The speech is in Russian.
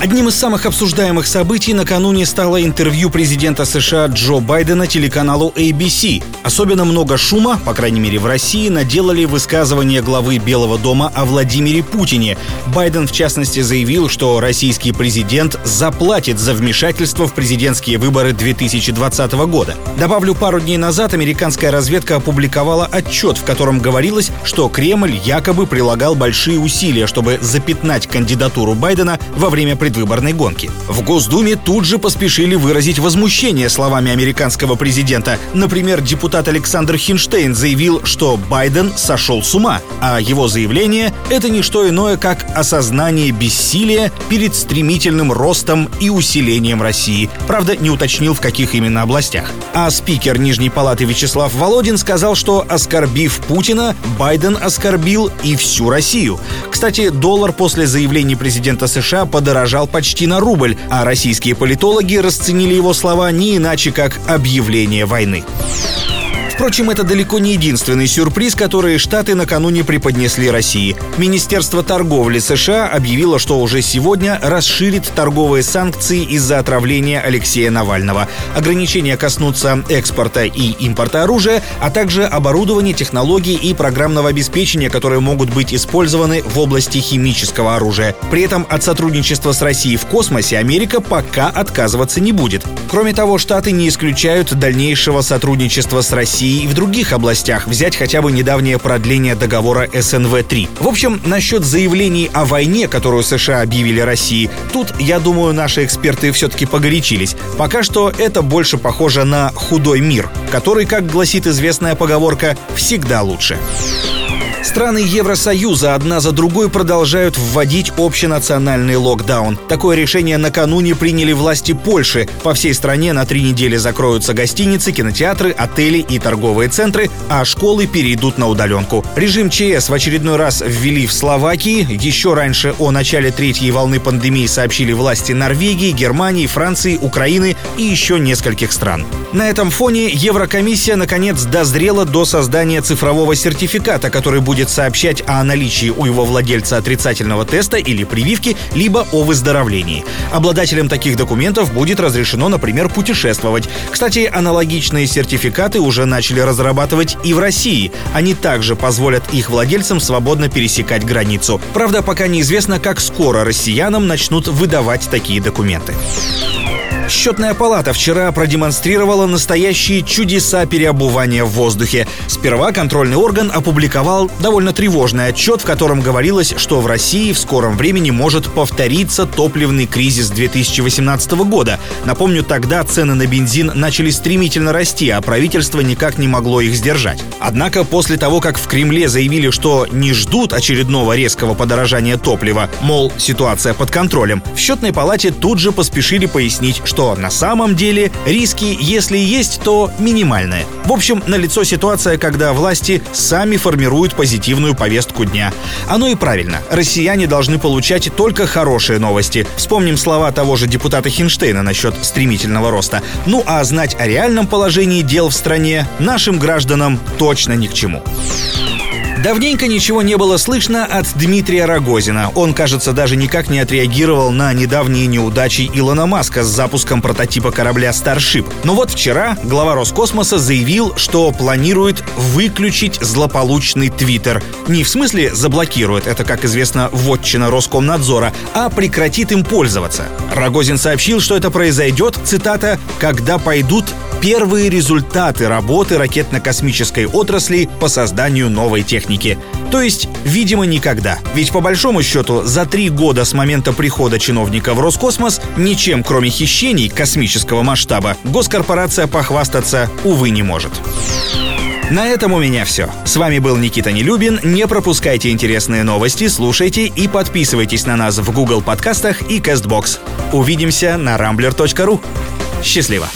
Одним из самых обсуждаемых событий накануне стало интервью президента США Джо Байдена телеканалу ABC. Особенно много шума, по крайней мере в России, наделали высказывания главы Белого дома о Владимире Путине. Байден, в частности, заявил, что российский президент заплатит за вмешательство в президентские выборы 2020 года. Добавлю, пару дней назад американская разведка опубликовала отчет, в котором говорилось, что Кремль якобы прилагал большие усилия, чтобы запятнать кандидатуру Байдена во время предвыборной гонки. В Госдуме тут же поспешили выразить возмущение словами американского президента. Например, депутат Александр Хинштейн заявил, что Байден сошел с ума, а его заявление — это не что иное, как осознание бессилия перед стремительным ростом и усилением России. Правда, не уточнил, в каких именно областях. А спикер Нижней Палаты Вячеслав Володин сказал, что, оскорбив Путина, Байден оскорбил и всю Россию. Кстати, доллар после заявлений президента США подорожал подорожал почти на рубль, а российские политологи расценили его слова не иначе, как объявление войны. Впрочем, это далеко не единственный сюрприз, который Штаты накануне преподнесли России. Министерство торговли США объявило, что уже сегодня расширит торговые санкции из-за отравления Алексея Навального. Ограничения коснутся экспорта и импорта оружия, а также оборудования, технологий и программного обеспечения, которые могут быть использованы в области химического оружия. При этом от сотрудничества с Россией в космосе Америка пока отказываться не будет. Кроме того, Штаты не исключают дальнейшего сотрудничества с Россией России и в других областях, взять хотя бы недавнее продление договора СНВ-3. В общем, насчет заявлений о войне, которую США объявили России, тут, я думаю, наши эксперты все-таки погорячились. Пока что это больше похоже на худой мир, который, как гласит известная поговорка, всегда лучше. Страны Евросоюза одна за другой продолжают вводить общенациональный локдаун. Такое решение накануне приняли власти Польши. По всей стране на три недели закроются гостиницы, кинотеатры, отели и торговые центры, а школы перейдут на удаленку. Режим ЧС в очередной раз ввели в Словакии. Еще раньше о начале третьей волны пандемии сообщили власти Норвегии, Германии, Франции, Украины и еще нескольких стран. На этом фоне Еврокомиссия наконец дозрела до создания цифрового сертификата, который будет будет сообщать о наличии у его владельца отрицательного теста или прививки, либо о выздоровлении. Обладателям таких документов будет разрешено, например, путешествовать. Кстати, аналогичные сертификаты уже начали разрабатывать и в России. Они также позволят их владельцам свободно пересекать границу. Правда, пока неизвестно, как скоро россиянам начнут выдавать такие документы. Счетная палата вчера продемонстрировала настоящие чудеса переобувания в воздухе. Сперва контрольный орган опубликовал довольно тревожный отчет, в котором говорилось, что в России в скором времени может повториться топливный кризис 2018 года. Напомню, тогда цены на бензин начали стремительно расти, а правительство никак не могло их сдержать. Однако после того, как в Кремле заявили, что не ждут очередного резкого подорожания топлива, мол, ситуация под контролем, в счетной палате тут же поспешили пояснить, что на самом деле риски, если есть, то минимальные. В общем, налицо ситуация, когда власти сами формируют позитивную повестку дня. Оно и правильно. Россияне должны получать только хорошие новости. Вспомним слова того же депутата Хинштейна насчет стремительного роста. Ну а знать о реальном положении дел в стране нашим гражданам точно ни к чему. Давненько ничего не было слышно от Дмитрия Рогозина. Он, кажется, даже никак не отреагировал на недавние неудачи Илона Маска с запуском прототипа корабля Starship. Но вот вчера глава Роскосмоса заявил, что планирует выключить злополучный Твиттер. Не в смысле заблокирует, это, как известно, вотчина Роскомнадзора, а прекратит им пользоваться. Рогозин сообщил, что это произойдет, цитата, «когда пойдут первые результаты работы ракетно-космической отрасли по созданию новой техники. То есть, видимо, никогда. Ведь по большому счету, за три года с момента прихода чиновника в Роскосмос ничем, кроме хищений космического масштаба, госкорпорация похвастаться, увы, не может. На этом у меня все. С вами был Никита Нелюбин. Не пропускайте интересные новости, слушайте и подписывайтесь на нас в Google подкастах и CastBox. Увидимся на rambler.ru. Счастливо!